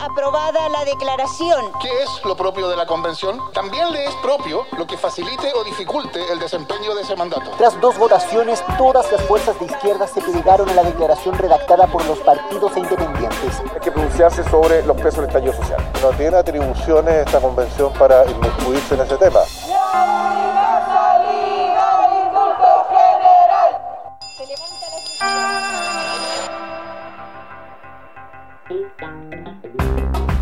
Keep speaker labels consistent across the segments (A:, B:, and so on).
A: aprobada la declaración.
B: ¿Qué es lo propio de la convención? También le es propio lo que facilite o dificulte el desempeño de ese mandato.
C: Tras dos votaciones, todas las fuerzas de izquierda se plegaron a la declaración redactada por los partidos e independientes.
D: Hay que pronunciarse sobre los presos del estallido social. No tiene atribuciones esta convención para inmiscuirse en ese tema.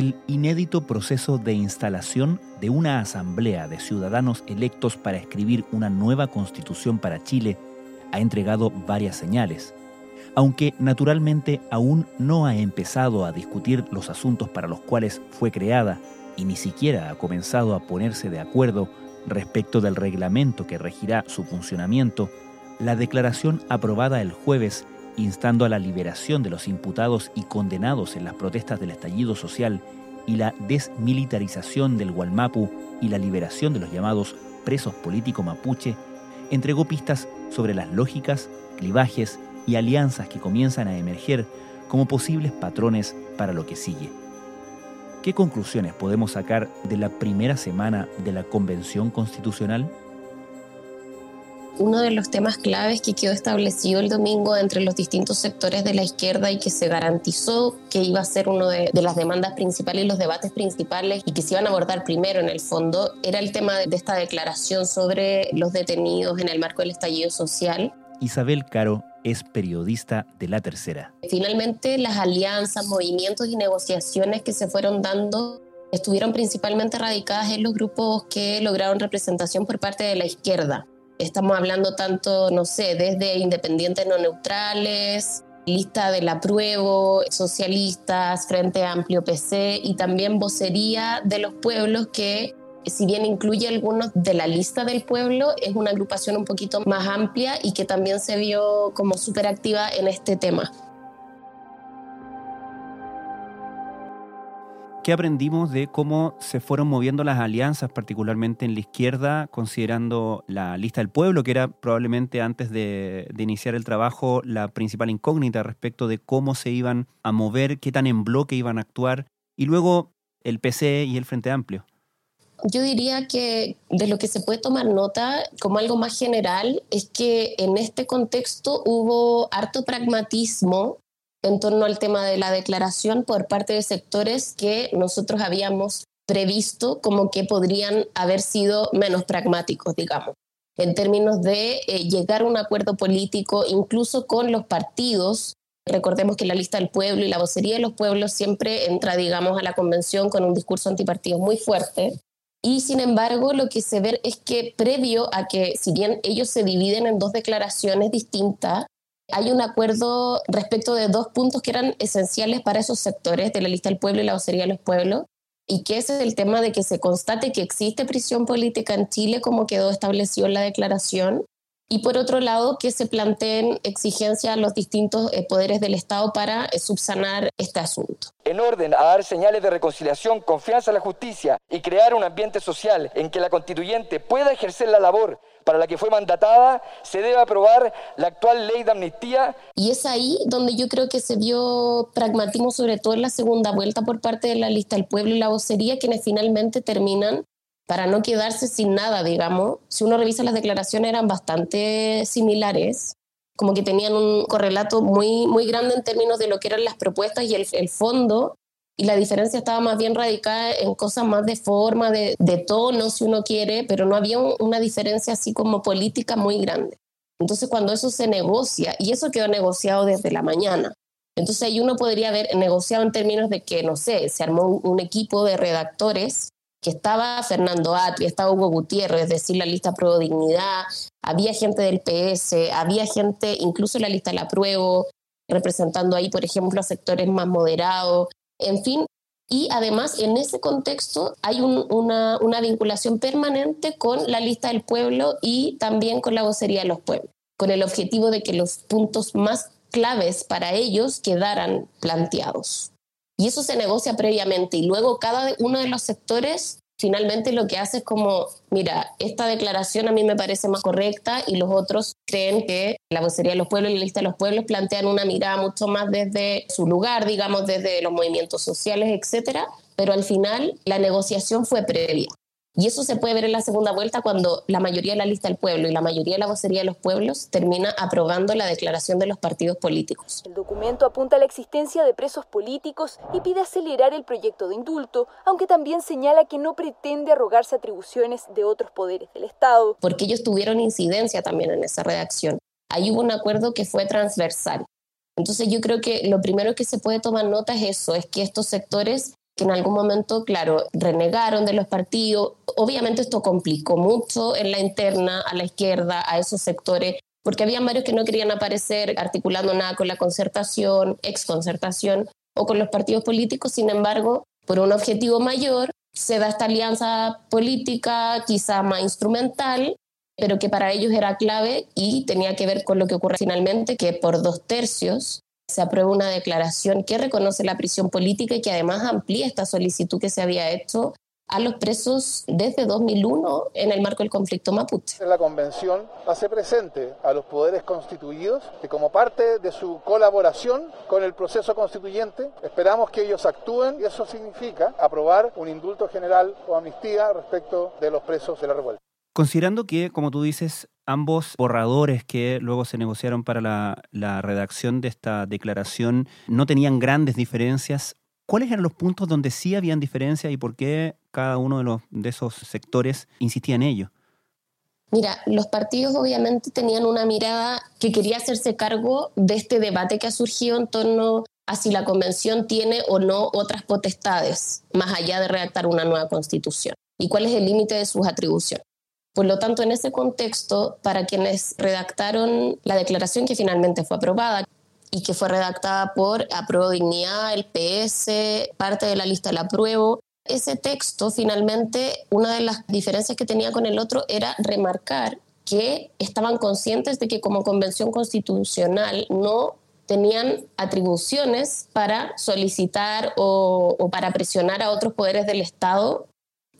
E: El inédito proceso de instalación de una asamblea de ciudadanos electos para escribir una nueva constitución para Chile ha entregado varias señales, aunque naturalmente aún no ha empezado a discutir los asuntos para los cuales fue creada y ni siquiera ha comenzado a ponerse de acuerdo respecto del reglamento que regirá su funcionamiento, la declaración aprobada el jueves instando a la liberación de los imputados y condenados en las protestas del estallido social y la desmilitarización del Gualmapu y la liberación de los llamados presos políticos mapuche, entregó pistas sobre las lógicas, clivajes y alianzas que comienzan a emerger como posibles patrones para lo que sigue. ¿Qué conclusiones podemos sacar de la primera semana de la Convención Constitucional?
F: Uno de los temas claves que quedó establecido el domingo entre los distintos sectores de la izquierda y que se garantizó que iba a ser uno de, las demandas principales y los debates principales y que se iban a abordar primero en el fondo era el tema de, de esta declaración sobre los detenidos en el marco del estallido social.
E: Isabel Caro es periodista de La Tercera.
F: Finalmente, las alianzas, movimientos y negociaciones que se fueron dando estuvieron principalmente radicadas en los grupos que lograron representación por parte de la izquierda. Estamos hablando tanto, no sé, desde independientes no neutrales, lista del apruebo, socialistas, Frente Amplio PC y también vocería de los pueblos que si bien incluye algunos de la lista del pueblo, es una agrupación un poquito más amplia y que también se vio como súper activa en este tema.
E: ¿Qué aprendimos de cómo se fueron moviendo las alianzas, particularmente en la izquierda, considerando la lista del pueblo, que era probablemente antes de, iniciar el trabajo la principal incógnita respecto de cómo se iban a mover, qué tan en bloque iban a actuar, y luego el PC y el Frente Amplio?
F: Yo diría que de lo que se puede tomar nota como algo más general es que en este contexto hubo harto pragmatismo en torno al tema de la declaración por parte de sectores que nosotros habíamos previsto como que podrían haber sido menos pragmáticos, digamos, en términos de eh, llegar a un acuerdo político incluso con los partidos. Recordemos que la lista del pueblo y la vocería de los pueblos siempre entra, digamos, a la convención con un discurso antipartido muy fuerte. Y sin embargo, lo que se ve es que previo a que, si bien ellos se dividen en dos declaraciones distintas, hay un acuerdo respecto de dos puntos que eran esenciales para esos sectores de la lista del pueblo y la vocería de los pueblos, y que es el tema de que se constate que existe prisión política en Chile como quedó establecido en la declaración, y por otro lado que se planteen exigencias a los distintos eh, poderes del Estado para eh, subsanar este asunto.
G: En orden a dar señales de reconciliación, confianza en la justicia y crear un ambiente social en que la constituyente pueda ejercer la labor para la que fue mandatada, se debe aprobar la actual ley de amnistía.
F: Y es ahí donde yo creo que se vio pragmatismo, sobre todo en la segunda vuelta por parte de la lista del pueblo y la vocería, quienes finalmente terminan para no quedarse sin nada, digamos. Si uno revisa las declaraciones eran bastante similares, como que tenían un correlato muy, muy grande en términos de lo que eran las propuestas y el, el fondo, y la diferencia estaba más bien radicada en cosas más de forma, de, de tono, si uno quiere, pero no había una diferencia así como política muy grande. Entonces cuando eso se negocia, y eso quedó negociado desde la mañana, entonces ahí uno podría haber negociado en términos de que, no sé, se armó un equipo de redactores que estaba Fernando Atri, estaba Hugo Gutiérrez, es decir, la lista Pruebo Dignidad, había gente del PS, había gente, incluso la lista La Pruebo, representando ahí, por ejemplo, a sectores más moderados. En fin, y además en ese contexto hay una, una vinculación permanente con la lista del pueblo y también con la vocería de los pueblos, con el objetivo de que los puntos más claves para ellos quedaran planteados. Y eso se negocia previamente y luego cada uno de los sectores finalmente lo que hace es como, mira, esta declaración a mí me parece más correcta y los otros creen que la vocería de los pueblos y la lista de los pueblos plantean una mirada mucho más desde su lugar, digamos, desde los movimientos sociales, etcétera, pero al final la negociación fue previa. Y eso se puede ver en la segunda vuelta cuando la mayoría de la lista del pueblo y la mayoría de la vocería de los pueblos termina aprobando la declaración de los partidos políticos.
H: El documento apunta a la existencia de presos políticos y pide acelerar el proyecto de indulto, aunque también señala que no pretende arrogarse atribuciones de otros poderes del Estado.
F: Porque ellos tuvieron incidencia también en esa redacción. Ahí hubo un acuerdo que fue transversal. Entonces yo creo que lo primero que se puede tomar nota es eso, es que estos sectores que en algún momento, claro, renegaron de los partidos. Obviamente esto complicó mucho en la interna, a la izquierda, a esos sectores, porque había varios que no querían aparecer articulando nada con la concertación, exconcertación o con los partidos políticos. Sin embargo, por un objetivo mayor, se da esta alianza política, quizá más instrumental, pero que para ellos era clave y tenía que ver con lo que ocurre finalmente, que por dos tercios se aprueba una declaración que reconoce la prisión política y que además amplía esta solicitud que se había hecho a los presos desde 2001 en el marco del conflicto mapuche.
D: La convención hace presente a los poderes constituidos que como parte de su colaboración con el proceso constituyente esperamos que ellos actúen y eso significa aprobar un indulto general o amnistía respecto de los presos de la revuelta.
E: Considerando que, como tú dices, ambos borradores que luego se negociaron para la, redacción de esta declaración no tenían grandes diferencias, ¿cuáles eran los puntos donde sí habían diferencias y por qué cada uno de, los, de esos sectores insistía en ello?
F: Mira, los partidos obviamente tenían una mirada que quería hacerse cargo de este debate que ha surgido en torno a si la convención tiene o no otras potestades, más allá de redactar una nueva constitución, y cuál es el límite de sus atribuciones. Por lo tanto, en ese contexto, para quienes redactaron la declaración que finalmente fue aprobada y que fue redactada por Apruebo Dignidad, el PS, parte de la lista la apruebo, ese texto finalmente, una de las diferencias que tenía con el otro era remarcar que estaban conscientes de que como convención constitucional no tenían atribuciones para solicitar o, o para presionar a otros poderes del Estado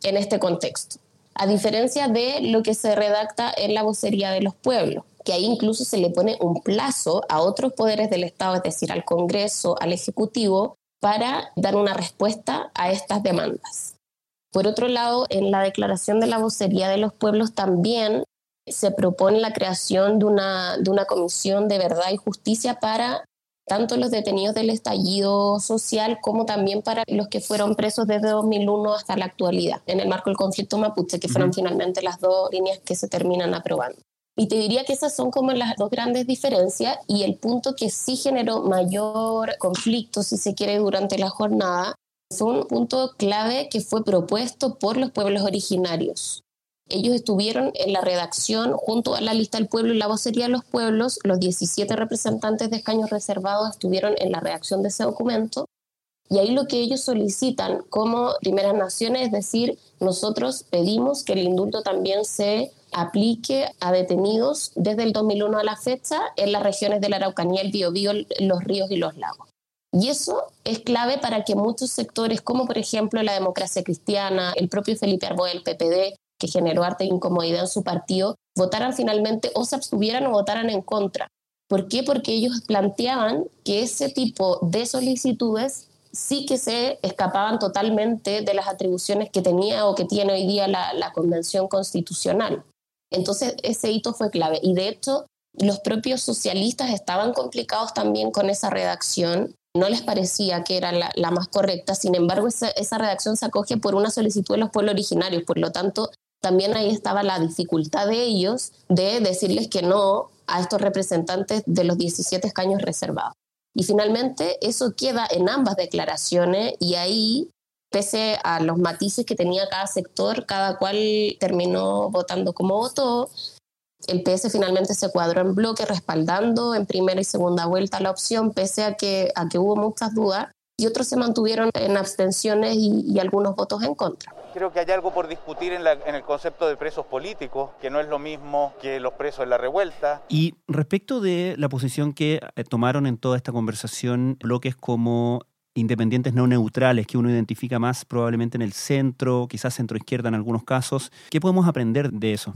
F: en este contexto a diferencia de lo que se redacta en la vocería de los pueblos, que ahí incluso se le pone un plazo a otros poderes del Estado, es decir, al Congreso, al Ejecutivo, para dar una respuesta a estas demandas. Por otro lado, en la declaración de la vocería de los pueblos también se propone la creación de una, de una comisión de verdad y justicia para tanto los detenidos del estallido social como también para los que fueron presos desde 2001 hasta la actualidad, en el marco del conflicto mapuche, que fueron finalmente las dos líneas que se terminan aprobando. Y te diría que esas son como las dos grandes diferencias y el punto que sí generó mayor conflicto, si se quiere, durante la jornada, fue un punto clave que fue propuesto por los pueblos originarios. Ellos estuvieron en la redacción junto a la lista del pueblo y la vocería de los pueblos. Los 17 representantes de escaños reservados estuvieron en la redacción de ese documento. Y ahí lo que ellos solicitan como primeras naciones es decir, nosotros pedimos que el indulto también se aplique a detenidos desde el 2001 a la fecha en las regiones de la Araucanía, el Biobío, los ríos y los lagos. Y eso es clave para que muchos sectores, como por ejemplo la democracia cristiana, el propio Felipe Arboe del PPD, que generó arte incomodidad en su partido, votaran finalmente o se abstuvieran o votaran en contra. ¿Por qué? Porque ellos planteaban que ese tipo de solicitudes sí que se escapaban totalmente de las atribuciones que tenía o que tiene hoy día la, la Convención Constitucional. Entonces, ese hito fue clave. Y de hecho, los propios socialistas estaban complicados también con esa redacción. No les parecía que era la, la más correcta. Sin embargo, esa, esa redacción se acoge por una solicitud de los pueblos originarios. Por lo tanto, también ahí estaba la dificultad de ellos de decirles que no a estos representantes de los 17 escaños reservados. Y finalmente eso queda en ambas declaraciones y ahí, pese a los matices que tenía cada sector, cada cual terminó votando como votó. El PS finalmente se cuadró en bloque respaldando en primera y segunda vuelta la opción, pese a que, a que hubo muchas dudas y otros se mantuvieron en abstenciones y, algunos votos en contra.
I: Creo que hay algo por discutir en, en, el concepto de presos políticos, que no es lo mismo que los presos en la revuelta.
E: Y respecto de la posición que eh, tomaron en toda esta conversación bloques como independientes no neutrales que uno identifica más probablemente en el centro, quizás centro izquierda en algunos casos, ¿qué podemos aprender de eso?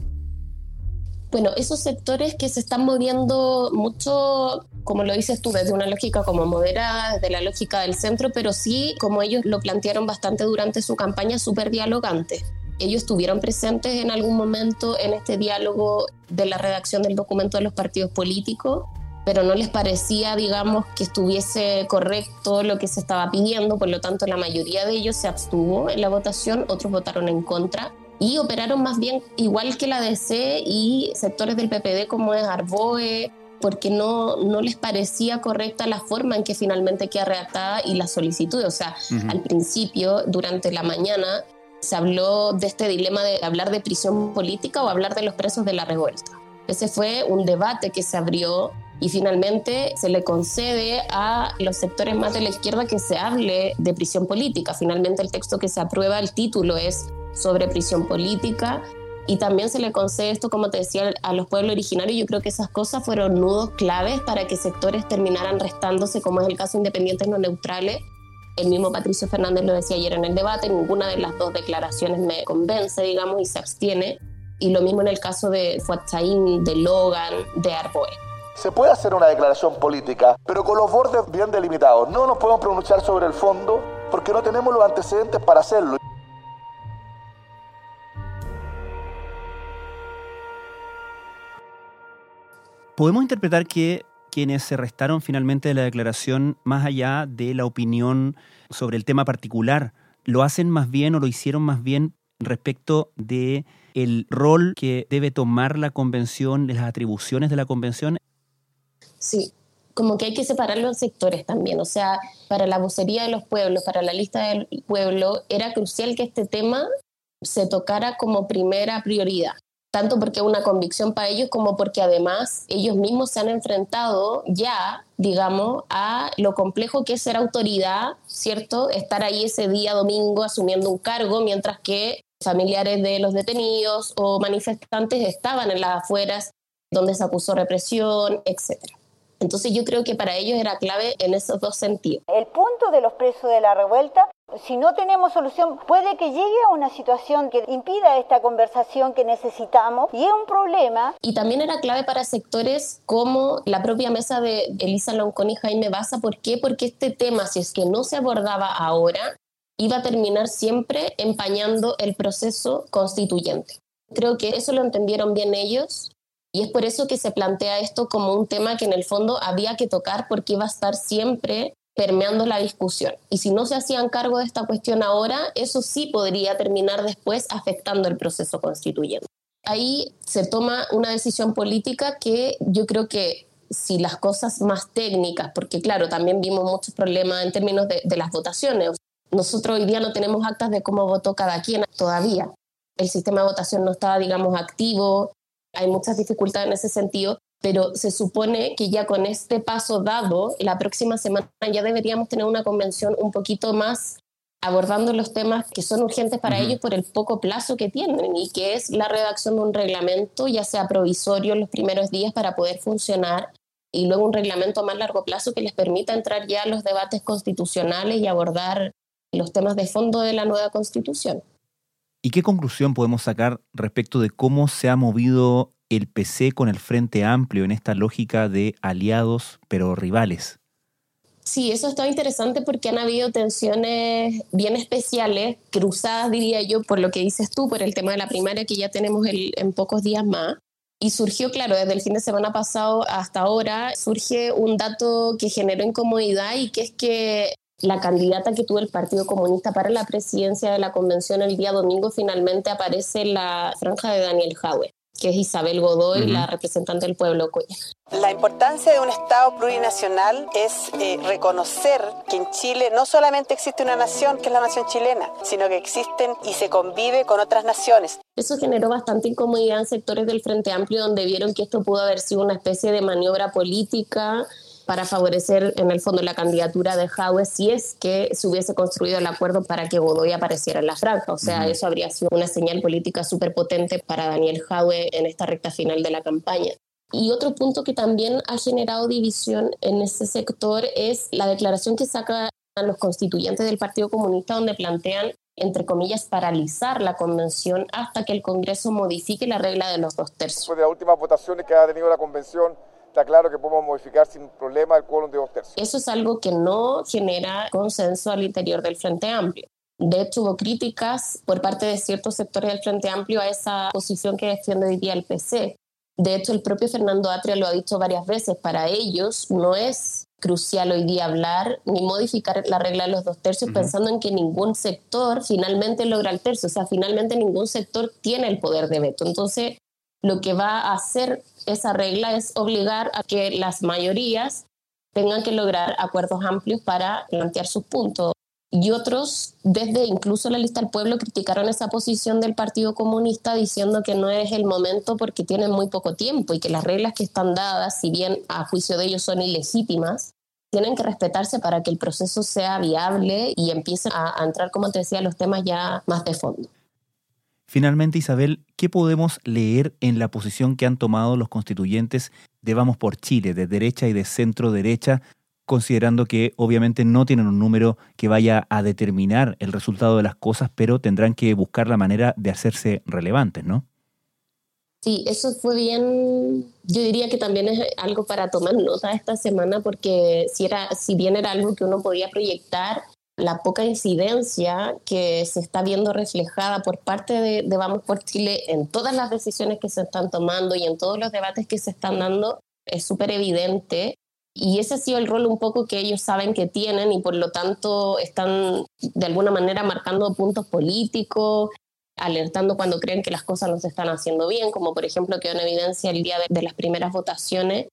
F: Bueno, esos sectores que se están moviendo mucho, como lo dices tú, desde una lógica como moderada, desde la lógica del centro, pero sí, como ellos lo plantearon bastante durante su campaña, súper dialogante. Ellos estuvieron presentes en algún momento en este diálogo de la redacción del documento de los partidos políticos, pero no les parecía, digamos, que estuviese correcto lo que se estaba pidiendo, por lo tanto la mayoría de ellos se abstuvo en la votación, otros votaron en contra y operaron más bien igual que la DC y sectores del PPD como es Arboe, porque no, no les parecía correcta la forma en que finalmente queda redactada y la solicitud. O sea, al principio, durante la mañana, se habló de este dilema de hablar de prisión política o hablar de los presos de la revuelta. Ese fue un debate que se abrió y finalmente se le concede a los sectores más de la izquierda que se hable de prisión política. Finalmente el texto que se aprueba, el título es sobre prisión política y también se le concede esto, como te decía, a los pueblos originarios. Yo creo que esas cosas fueron nudos claves para que sectores terminaran restándose, como es el caso de independientes no neutrales. El mismo Patricio Fernández lo decía ayer en el debate, ninguna de las dos declaraciones me convence, digamos, y se abstiene. Y lo mismo en el caso de Fuatzaín, de Logan, de Arboe.
J: Se puede hacer una declaración política, pero con los bordes bien delimitados. No nos podemos pronunciar sobre el fondo porque no tenemos los antecedentes para hacerlo.
E: Podemos interpretar que quienes se restaron finalmente de la declaración, más allá de la opinión sobre el tema particular, lo hacen más bien o lo hicieron más bien respecto de el rol que debe tomar la convención, de las atribuciones de la convención.
F: Sí, como que hay que separar los sectores también. O sea, para la vocería de los pueblos, para la lista del pueblo, era crucial que este tema se tocara como primera prioridad tanto porque es una convicción para ellos como porque además ellos mismos se han enfrentado ya, digamos, a lo complejo que es ser autoridad, ¿cierto? Estar ahí ese día domingo asumiendo un cargo, mientras que familiares de los detenidos o manifestantes estaban en las afueras donde se acusó represión, etcétera. Entonces yo creo que para ellos era clave en esos dos sentidos.
A: El punto de los presos de la revuelta si no tenemos solución, puede que llegue a una situación que impida esta conversación que necesitamos y es un problema.
F: Y también era clave para sectores como la propia mesa de Elisa Loncón y Jaime Baza. ¿Por qué? Porque este tema, si es que no se abordaba ahora, iba a terminar siempre empañando el proceso constituyente. Creo que eso lo entendieron bien ellos y es por eso que se plantea esto como un tema que en el fondo había que tocar porque iba a estar siempre permeando la discusión. Y si no se hacían cargo de esta cuestión ahora, eso sí podría terminar después afectando el proceso constituyente. Ahí se toma una decisión política que yo creo que si las cosas más técnicas, porque claro, también vimos muchos problemas en términos de, de las votaciones. Nosotros hoy día no tenemos actas de cómo votó cada quien todavía. El sistema de votación no estaba, digamos, activo. Hay muchas dificultades en ese sentido pero se supone que ya con este paso dado, la próxima semana ya deberíamos tener una convención un poquito más abordando los temas que son urgentes para ellos por el poco plazo que tienen y que es la redacción de un reglamento, ya sea provisorio en los primeros días para poder funcionar y luego un reglamento a más largo plazo que les permita entrar ya a los debates constitucionales y abordar los temas de fondo de la nueva constitución.
E: ¿Y qué conclusión podemos sacar respecto de cómo se ha movido el PC con el Frente Amplio en esta lógica de aliados pero rivales.
F: Sí, eso está interesante porque han habido tensiones bien especiales, cruzadas diría yo, por lo que dices tú, por el tema de la primaria que ya tenemos en pocos días más. Y surgió, claro, desde el fin de semana pasado hasta ahora, surge un dato que generó incomodidad y que es que la candidata que tuvo el Partido Comunista para la presidencia de la convención el día domingo finalmente aparece en la franja de Daniel Jaue que es Isabel Godoy, la representante del pueblo Coya.
K: La importancia de un Estado plurinacional es eh, reconocer que en Chile no solamente existe una nación, que es la nación chilena, sino que existen y se convive con otras naciones.
F: Eso generó bastante incomodidad en sectores del Frente Amplio donde vieron que esto pudo haber sido una especie de maniobra política para favorecer en el fondo la candidatura de Jaue si es que se hubiese construido el acuerdo para que Godoy apareciera en la franja. O sea, eso habría sido una señal política súper potente para Daniel Jaue en esta recta final de la campaña. Y otro punto que también ha generado división en ese sector es la declaración que sacan los constituyentes del Partido Comunista donde plantean entre comillas, paralizar la convención hasta que el Congreso modifique la regla de los dos tercios.
L: Después de las últimas votaciones que ha tenido la convención, está claro que podemos modificar sin problema el quórum de dos tercios.
F: Eso es algo que no genera consenso al interior del Frente Amplio. De hecho, hubo críticas por parte de ciertos sectores del Frente Amplio a esa posición que defiende hoy día el PC. De hecho, el propio Fernando Atria lo ha dicho varias veces, para ellos no es crucial hoy día hablar ni modificar la regla de los dos tercios pensando en que ningún sector finalmente logra el tercio, o sea, finalmente ningún sector tiene el poder de veto. Entonces, lo que va a hacer esa regla es obligar a que las mayorías tengan que lograr acuerdos amplios para plantear sus puntos. Y otros, desde incluso la lista del pueblo, criticaron esa posición del Partido Comunista diciendo que no es el momento porque tienen muy poco tiempo y que las reglas que están dadas, si bien a juicio de ellos son ilegítimas, tienen que respetarse para que el proceso sea viable y empiecen a, entrar, como te decía, los temas ya más de fondo.
E: Finalmente, Isabel, ¿qué podemos leer en la posición que han tomado los constituyentes de Vamos por Chile, de derecha y de centro derecha, considerando que obviamente no tienen un número que vaya a determinar el resultado de las cosas, pero tendrán que buscar la manera de hacerse relevantes, ¿no?
F: Sí, eso fue bien, yo diría que también es algo para tomar nota esta semana porque si, era, si bien era algo que uno podía proyectar, la poca incidencia que se está viendo reflejada por parte de, Vamos por Chile en todas las decisiones que se están tomando y en todos los debates que se están dando es súper evidente. Y ese ha sido el rol un poco que ellos saben que tienen y por lo tanto están de alguna manera marcando puntos políticos, alertando cuando creen que las cosas no se están haciendo bien, como por ejemplo quedó en evidencia el día de, las primeras votaciones,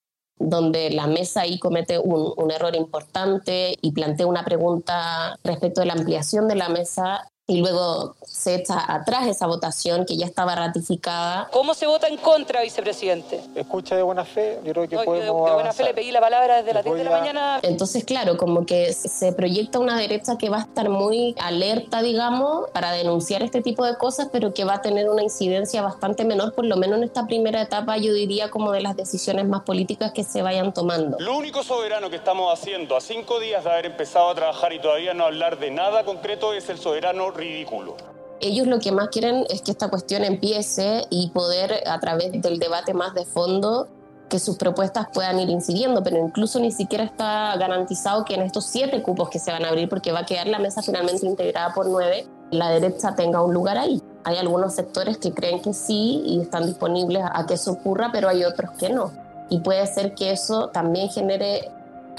F: donde la mesa ahí comete un, un, error importante y plantea una pregunta respecto de la ampliación de la mesa y luego se echa atrás esa votación que ya estaba ratificada.
M: ¿Cómo se vota en contra, vicepresidente?
L: Escucha de buena fe, yo creo que podemos
M: de, buena fe le pedí la palabra desde las 10 de la mañana.
F: Entonces, claro, como que se proyecta una derecha que va a estar muy alerta, digamos, para denunciar este tipo de cosas, pero que va a tener una incidencia bastante menor, por lo menos en esta primera etapa, yo diría, como de las decisiones más políticas que se vayan tomando.
N: Lo único soberano que estamos haciendo a cinco días de haber empezado a trabajar y todavía no hablar de nada concreto es el soberano ridículo.
F: Ellos lo que más quieren es que esta cuestión empiece y poder, a través del debate más de fondo, que sus propuestas puedan ir incidiendo, pero incluso ni siquiera está garantizado que en estos siete cupos que se van a abrir, porque va a quedar la mesa finalmente integrada por nueve, la derecha tenga un lugar ahí. Hay algunos sectores que creen que sí y están disponibles a que eso ocurra, pero hay otros que no. Y puede ser que eso también genere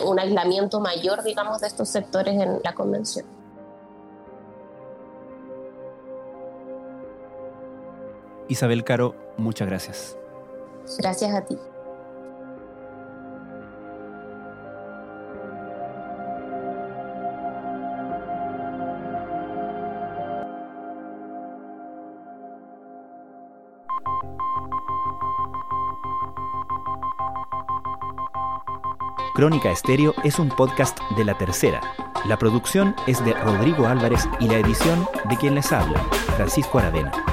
F: un aislamiento mayor, digamos, de estos sectores en la convención.
E: Isabel Caro, muchas gracias.
F: Gracias a ti.
E: Crónica Estéreo es un podcast de la tercera. La producción es de Rodrigo Álvarez y la edición de quien les habla, Francisco Aravena.